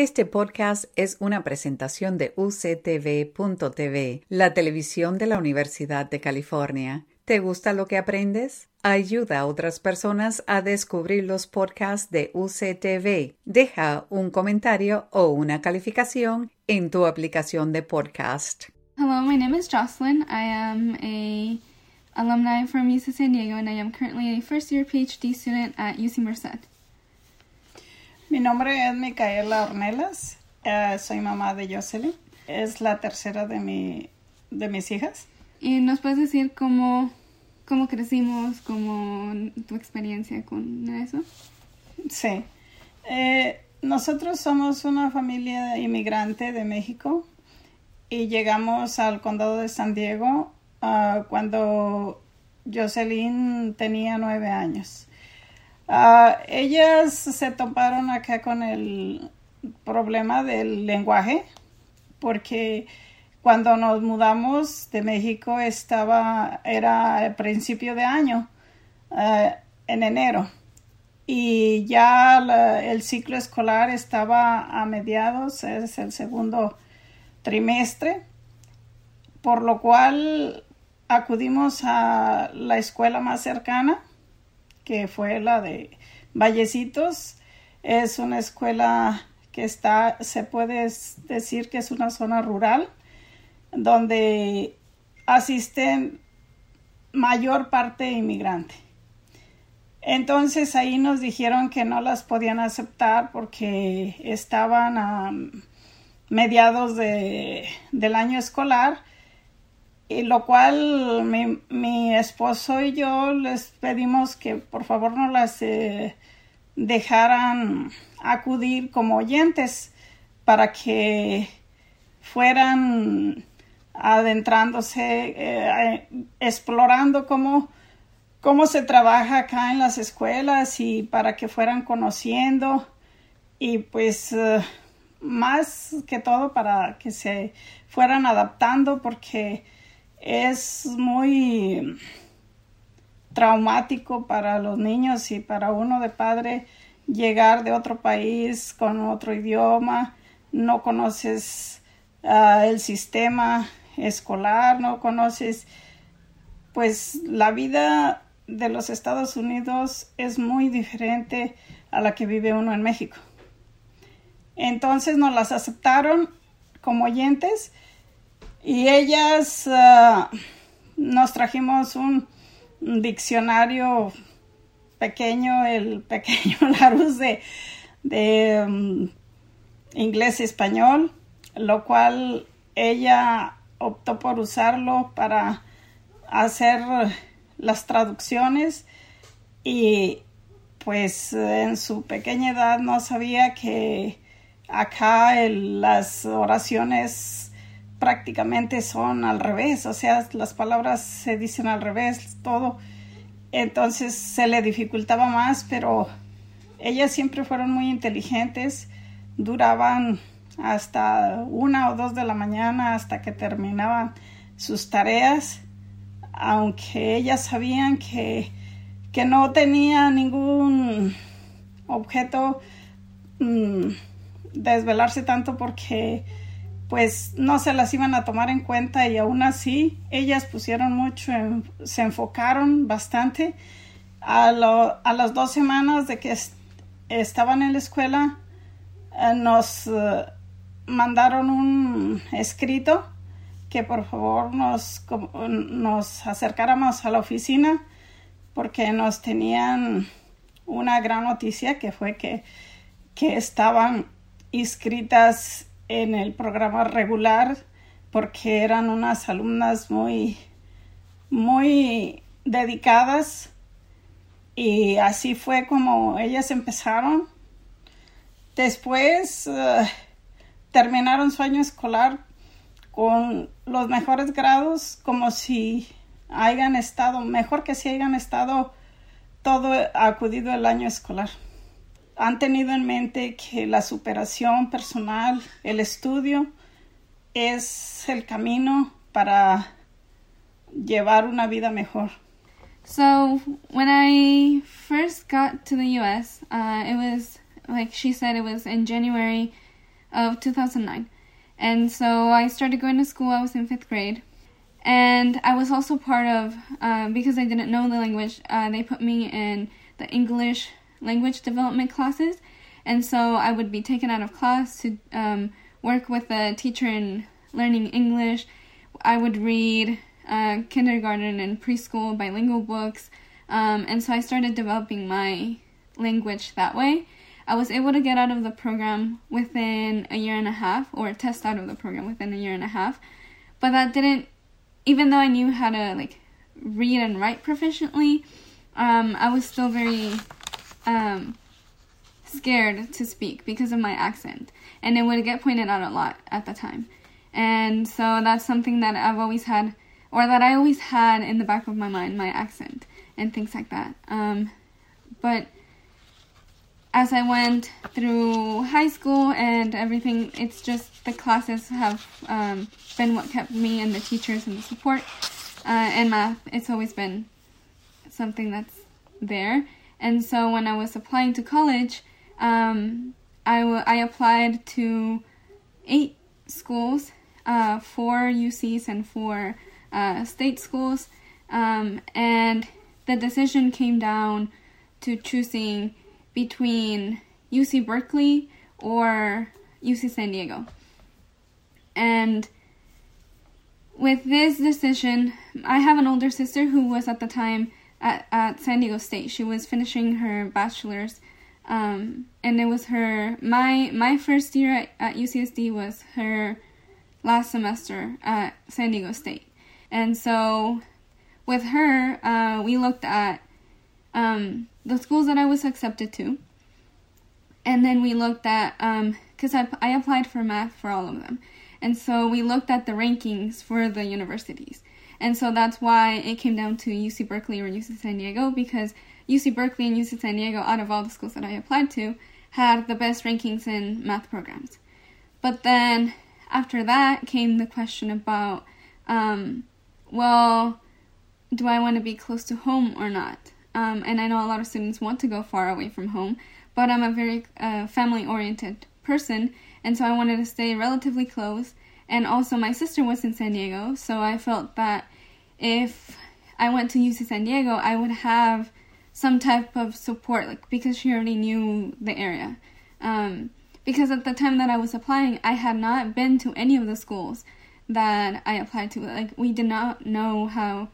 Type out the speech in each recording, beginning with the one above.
Este podcast es una presentación de UCTV.tv, la televisión de la Universidad de California. ¿Te gusta lo que aprendes? Ayuda a otras personas a descubrir los podcasts de UCTV. Deja un comentario o una calificación en tu aplicación de podcast. Hello, my name is Jocelyn. I am a alumni from UC San Diego and I am currently a first year PhD student at UC Merced. Mi nombre es Micaela Ornelas, eh, soy mamá de Jocelyn, es la tercera de, mi, de mis hijas. ¿Y nos puedes decir cómo, cómo crecimos, cómo tu experiencia con eso? Sí. Eh, nosotros somos una familia inmigrante de México y llegamos al condado de San Diego uh, cuando Jocelyn tenía nueve años. Uh, ellas se toparon acá con el problema del lenguaje porque cuando nos mudamos de México estaba era el principio de año uh, en enero. Y ya el ciclo escolar estaba a mediados es el segundo trimestre por lo cual acudimos a la escuela más cercana que fue la de Vallecitos. Es una escuela que está, se puede decir que es una zona rural, donde asisten mayor parte inmigrante. Entonces ahí nos dijeron que no las podían aceptar porque estaban a mediados de, del año escolar y lo cual mi, mi, esposo y yo les pedimos que por favor no las eh, dejaran acudir como oyentes para que fueran adentrándose, eh, explorando cómo, cómo se trabaja acá en las escuelas y para que fueran conociendo y pues eh, más que todo para que se fueran adaptando porque es muy traumático para los niños y para uno de padre llegar de otro país con otro idioma, no conoces uh, el sistema escolar, no conoces, pues la vida de los Estados Unidos es muy diferente a la que vive uno en México. Entonces nos las aceptaron como oyentes y ellas uh, nos trajimos un, diccionario pequeño, el pequeño Larus de, de um, inglés y español, lo cual ella optó por usarlo para hacer las traducciones y pues en su pequeña edad no sabía que acá las oraciones prácticamente son al revés, o sea, las palabras se dicen al revés, todo. Entonces se le dificultaba más, pero ellas siempre fueron muy inteligentes, duraban hasta una o dos de la mañana hasta que terminaban sus tareas, aunque ellas sabían que, que no tenía ningún objeto mm, desvelarse tanto porque pues no se las iban a tomar en cuenta y aún así ellas pusieron mucho, se enfocaron bastante. A, a, las dos semanas de que estaban en la escuela eh, nos eh, mandaron un escrito que por favor nos, nos acercáramos a la oficina porque nos tenían una gran noticia que fue que, que estaban inscritas en el programa regular porque eran unas alumnas muy, muy dedicadas y así fue como ellas empezaron. Después uh, terminaron su año escolar con los mejores grados, como si hayan estado, mejor que si hayan estado todo acudido el año escolar han tenido en mente que la superación personal, el estudio, es el camino para llevar una vida mejor. So, when I first got to the US, uh, it was, like she said, it was in January of 2009. And so I started going to school. I was in fifth grade. And I was also part of, uh, because I didn't know the language, uh, they put me in the English language development classes. And so I would be taken out of class to um, work with a teacher in learning English. I would read uh, kindergarten and preschool bilingual books. Um, and so I started developing my language that way. I was able to get out of the program within a year and a half, or test out of the program within a year and a half. But that didn't, even though I knew how to like read and write proficiently, um, I was still very um, scared to speak because of my accent, and it would get pointed out a lot at the time. And so that's something that I've always had, or that I always had in the back of my mind, my accent and things like that. Um, but as I went through high school and everything, it's just the classes have um, been what kept me and the teachers and the support. Uh, and math, it's always been something that's there. And so when I was applying to college, um, I, w- I applied to eight schools, uh, four UCs and four uh, state schools. Um, and the decision came down to choosing between UC Berkeley or UC San Diego. And with this decision, I have an older sister who was at the time at, at San Diego State. She was finishing her bachelor's, um, and it was her my my first year at, at UCSD was her last semester at San Diego State, and so with her, uh, we looked at um, the schools that I was accepted to, and then we looked at because um, I, I applied for math for all of them, and so we looked at the rankings for the universities, and so that's why it came down to UC Berkeley or UC San Diego because UC Berkeley and UC San Diego, out of all the schools that I applied to, had the best rankings in math programs. But then after that came the question about, um, well, do I want to be close to home or not? Um, and I know a lot of students want to go far away from home, but I'm a very uh, family oriented person, and so I wanted to stay relatively close. And also, my sister was in San Diego, so I felt that if I went to UC San Diego, I would have some type of support, like because she already knew the area. Um, because at the time that I was applying, I had not been to any of the schools that I applied to. Like we did not know how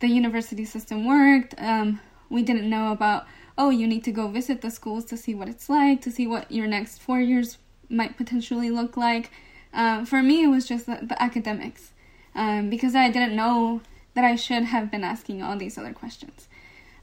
the university system worked. Um, we didn't know about, oh, you need to go visit the schools to see what it's like, to see what your next four years might potentially look like. Um, for me, it was just the, the academics um, because I didn't know that I should have been asking all these other questions.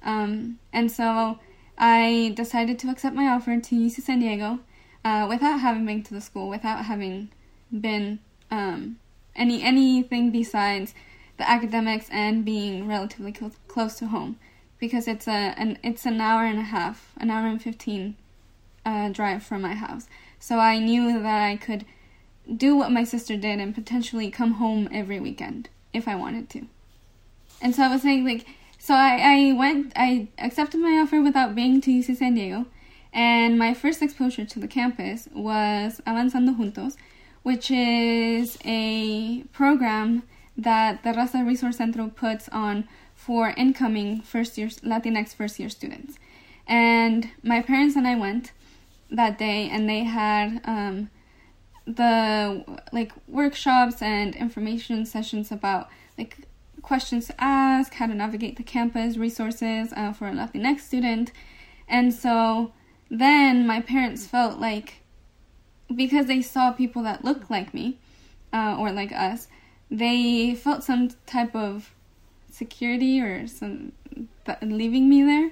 Um, and so I decided to accept my offer to UC San Diego uh, without having been to the school, without having been um, any anything besides the academics and being relatively close, close to home because it's a an it's an hour and a half, an hour and fifteen uh, drive from my house. So I knew that I could do what my sister did and potentially come home every weekend if I wanted to. And so I was saying like so I, I went I accepted my offer without being to UC San Diego and my first exposure to the campus was Avanzando Juntos, which is a program that the Raza Resource Center puts on for incoming first year Latinx first year students. And my parents and I went that day, and they had um, the like workshops and information sessions about like questions to ask, how to navigate the campus, resources uh, for a Latinx student. And so then my parents felt like because they saw people that looked like me uh, or like us, they felt some type of security or some leaving me there,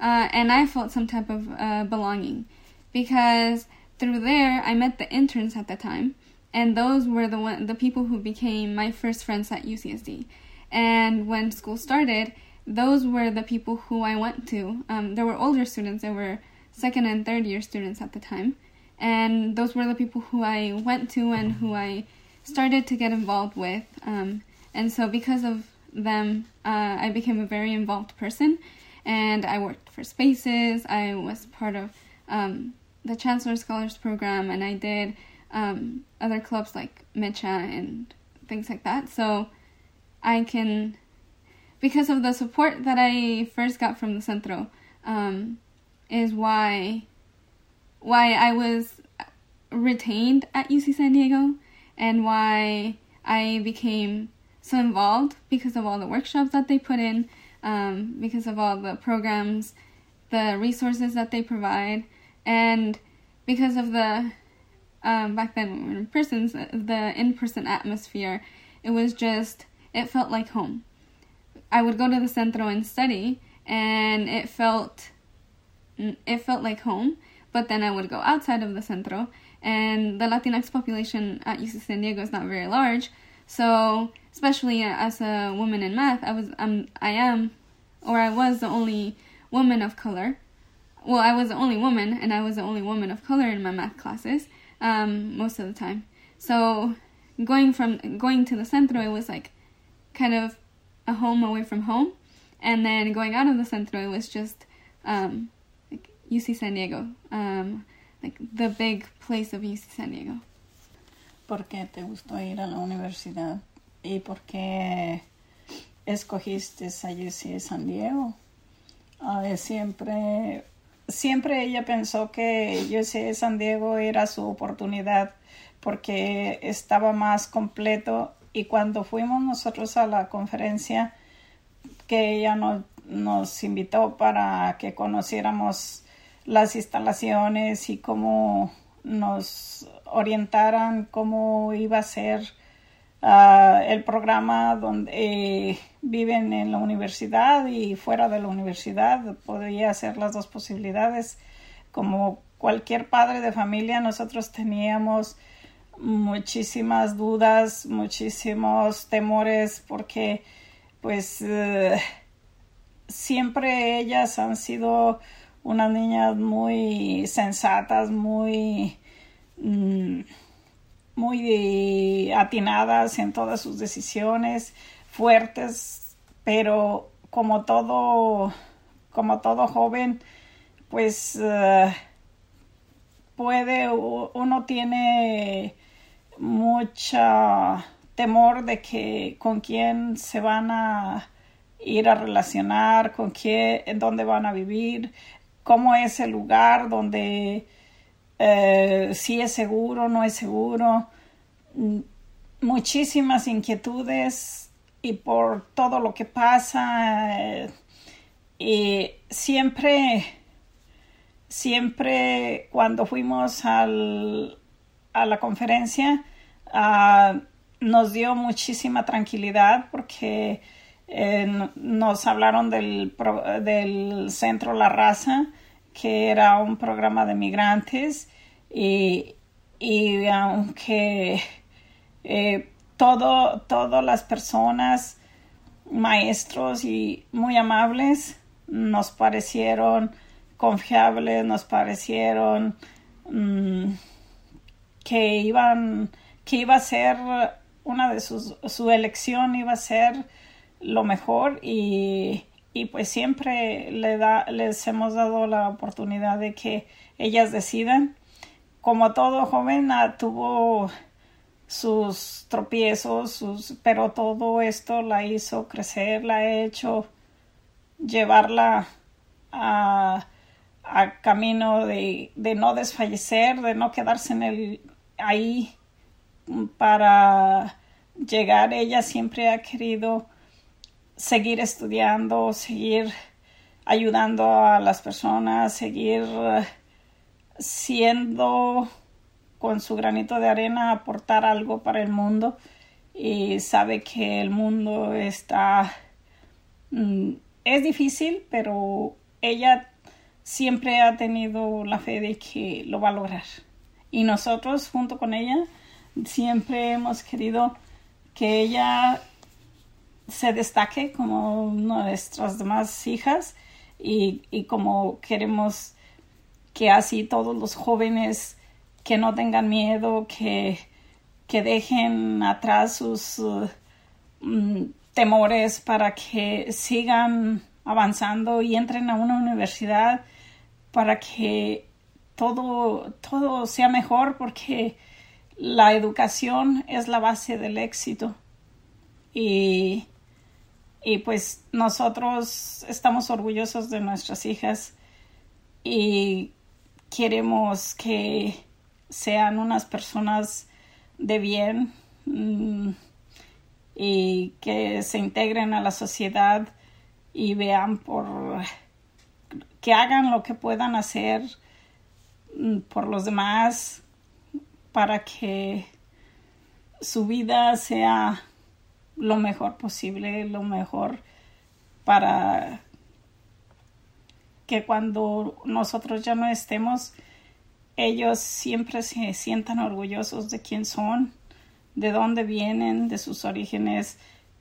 uh, and I felt some type of uh, belonging because through there I met the interns at the time, and those were the one the people who became my first friends at UCSD. And when school started, those were the people who I went to. Um, there were older students, there were second and third year students at the time, and those were the people who I went to and who I started to get involved with. Um, and so, because of them, uh, I became a very involved person. And I worked for spaces. I was part of um, the Chancellor Scholars Program, and I did um, other clubs like Mecha and things like that. So I can, because of the support that I first got from the Centro, um, is why why I was retained at UC San Diego and why I became so involved because of all the workshops that they put in, um, because of all the programs, the resources that they provide, and because of the um, back then we were in prisons, the in-person atmosphere, it was just it felt like home. I would go to the centro and study, and it felt it felt like home. But then I would go outside of the centro, and the Latinx population at UC San Diego is not very large. So, especially as a woman in math, I was um I am, or I was the only woman of color. Well, I was the only woman, and I was the only woman of color in my math classes um, most of the time. So, going from going to the centro, it was like kind of a home away from home, and then going out of the centro, it was just um, like UC San Diego. Um, like the big place of UC San Diego. ¿Por qué te gustó ir a la universidad? ¿Y por qué escogiste a UC San Diego? Uh, siempre, siempre ella pensó que UC San Diego era su oportunidad porque estaba más completo y cuando fuimos nosotros a la conferencia que ella nos invitó para que conociéramos las instalaciones y cómo nos orientaran cómo iba a ser uh, el programa donde eh, viven en la universidad y fuera de la universidad. Podría ser las dos posibilidades. Como cualquier padre de familia, nosotros teníamos muchísimas dudas, muchísimos temores porque pues uh, siempre ellas han sido unas niñas muy sensatas, muy, mm, muy atinadas en todas sus decisiones, fuertes, pero como todo, como todo joven, pues uh, puede, uno tiene mucha temor de que con quién se van a ir a relacionar, con quién, en dónde van a vivir cómo es el lugar donde eh, si es seguro, no es seguro, mm, muchísimas inquietudes y por todo lo que pasa eh, y siempre siempre cuando fuimos al, a la conferencia uh, nos dio muchísima tranquilidad porque eh, nos hablaron del, del centro La Raza, que era un programa de migrantes y, y aunque eh, todo, todas las personas, maestros y muy amables, nos parecieron confiables, nos parecieron mm, que iban, que iba a ser una de sus, su elección iba a ser lo mejor y, y pues siempre le da, les hemos dado la oportunidad de que ellas decidan. Como todo joven ah, tuvo sus tropiezos, sus, pero todo esto la hizo crecer, la ha hecho llevarla a, a camino de, de, no desfallecer, de no quedarse en el, ahí para llegar. Ella siempre ha querido seguir estudiando, seguir ayudando a las personas, seguir eh, siendo con su granito de arena aportar algo para el mundo. Y sabe que el mundo está mm, es difícil pero ella siempre ha tenido la fe de que lo va a lograr. Y nosotros junto con ella siempre hemos querido que ella se destaque como nuestras demás hijas y, y, como queremos que así todos los jóvenes que no tengan miedo, que, que dejen atrás sus uh, mm, temores para que sigan avanzando y entren a una universidad para que todo, todo sea mejor porque la educación es la base del éxito. Y, y pues nosotros estamos orgullosos de nuestras hijas y queremos que sean unas personas de bien mm, y que se integren a la sociedad y vean por que hagan lo que puedan hacer mm, por los demás para que su vida sea lo mejor posible, lo mejor para que cuando nosotros ya no estemos, ellos siempre se sientan orgullosos de quién son, de dónde vienen, de sus orígenes,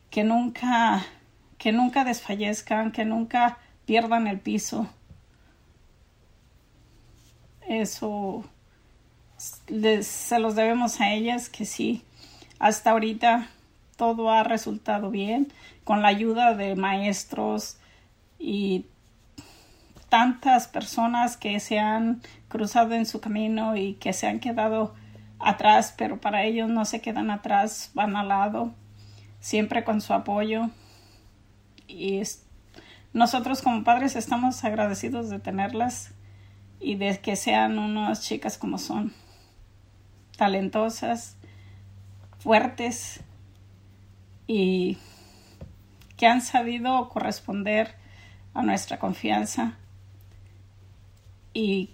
que nunca, que nunca desfallezcan, que nunca pierdan el piso. Eso se los debemos a ellas que sí, hasta ahorita todo ha resultado bien con la ayuda de maestros y tantas personas que se han cruzado en su camino y que se han quedado atrás, pero para ellos no se quedan atrás, van al lado, siempre con su apoyo. Y nosotros como padres estamos agradecidos de tenerlas y de que sean unas chicas como son talentosas, fuertes y que han sabido corresponder a nuestra confianza y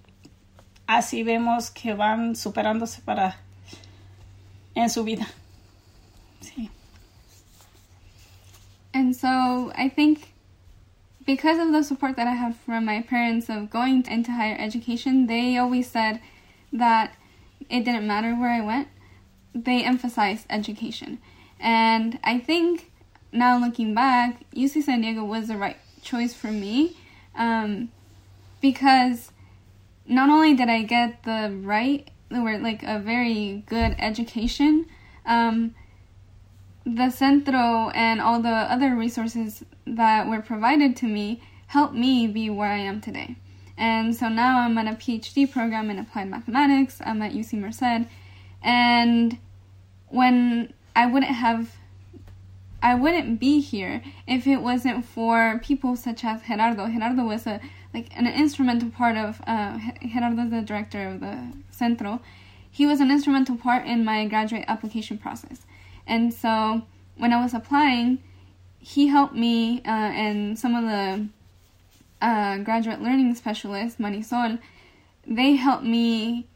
así vemos que van superándose para en su vida. Sí. And so I think because of the support that I have from my parents of going into higher education, they always said that it didn't matter where I went, they emphasized education. And I think now looking back, UC San Diego was the right choice for me um, because not only did I get the right, or like a very good education, um, the Centro and all the other resources that were provided to me helped me be where I am today. And so now I'm in a PhD program in applied mathematics. I'm at UC Merced. And when I wouldn't have, I wouldn't be here if it wasn't for people such as Gerardo. Gerardo was a like an instrumental part of uh, Gerardo the director of the Centro. He was an instrumental part in my graduate application process. And so when I was applying, he helped me uh, and some of the uh, graduate learning specialists, Marisol, they helped me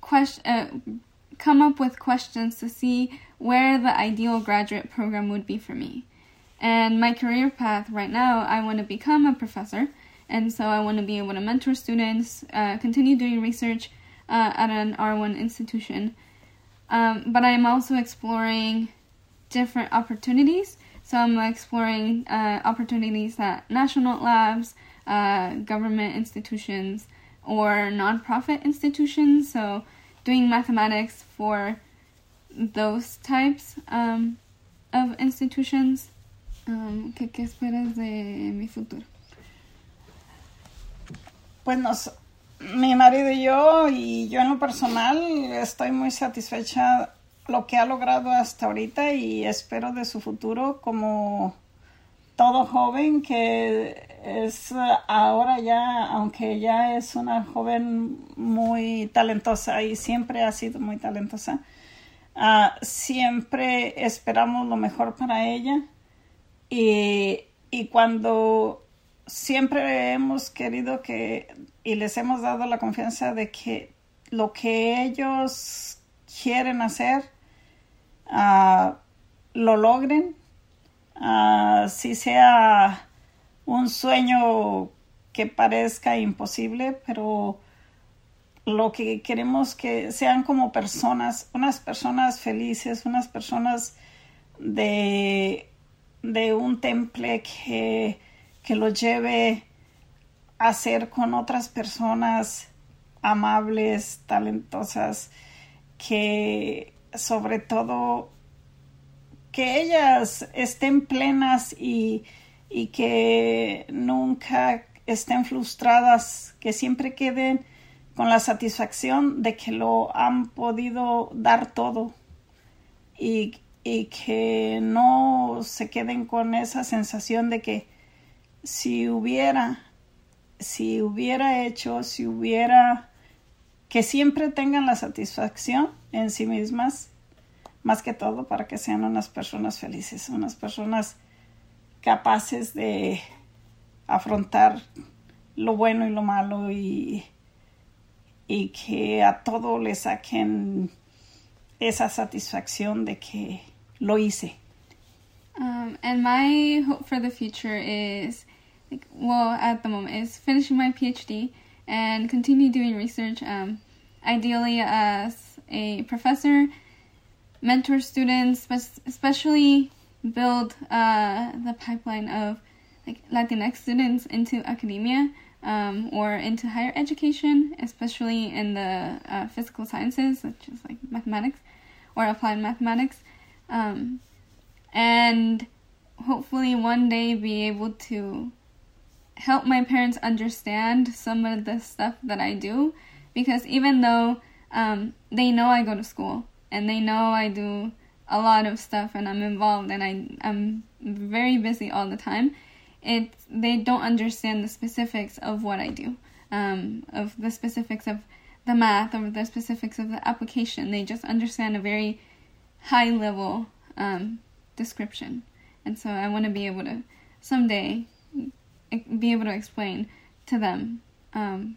question, uh, come up with questions to see where the ideal graduate program would be for me. And my career path right now, I want to become a professor, and so I want to be able to mentor students, uh, continue doing research uh, at an R1 institution. Um, but I am also exploring different opportunities so I'm exploring uh, opportunities at national labs, uh, government institutions, or nonprofit institutions. So doing mathematics for those types um, of institutions. Um, ¿qué, ¿Qué esperas de mi futuro? Pues nos, mi marido y yo, y yo en lo personal, estoy muy satisfecha lo que ha logrado hasta ahorita y espero de su futuro como todo joven que es ahora ya, aunque ya es una joven muy talentosa y siempre ha sido muy talentosa, uh, siempre esperamos lo mejor para ella. Y, y cuando siempre hemos querido que y les hemos dado la confianza de que lo que ellos quieren hacer uh, lo logren, uh, si sea un sueño que parezca imposible, pero lo que queremos que sean como personas, unas personas felices, unas personas de, de un temple que, que lo lleve a ser con otras personas amables, talentosas, que sobre todo que ellas estén plenas y, y que nunca estén frustradas, que siempre queden con la satisfacción de que lo han podido dar todo y, y que no se queden con esa sensación de que si hubiera, si hubiera hecho, si hubiera, que siempre tengan la satisfacción en sí mismas, más que todo para que sean unas personas felices, unas personas capaces de afrontar lo bueno y lo malo y, y que a todo le saquen esa satisfacción de que lo hice. Um, and my hope for the future is, like, well, at the moment, is finishing my PhD and continue doing research, um, ideally as a professor, mentor students, especially build uh, the pipeline of like Latinx students into academia um, or into higher education, especially in the uh, physical sciences, such as like mathematics or applied mathematics, um, and hopefully one day be able to help my parents understand some of the stuff that I do, because even though um, they know I go to school and they know I do a lot of stuff and I'm involved and I I'm very busy all the time. It they don't understand the specifics of what I do, um, of the specifics of the math or the specifics of the application. They just understand a very high level um, description, and so I want to be able to someday be able to explain to them um,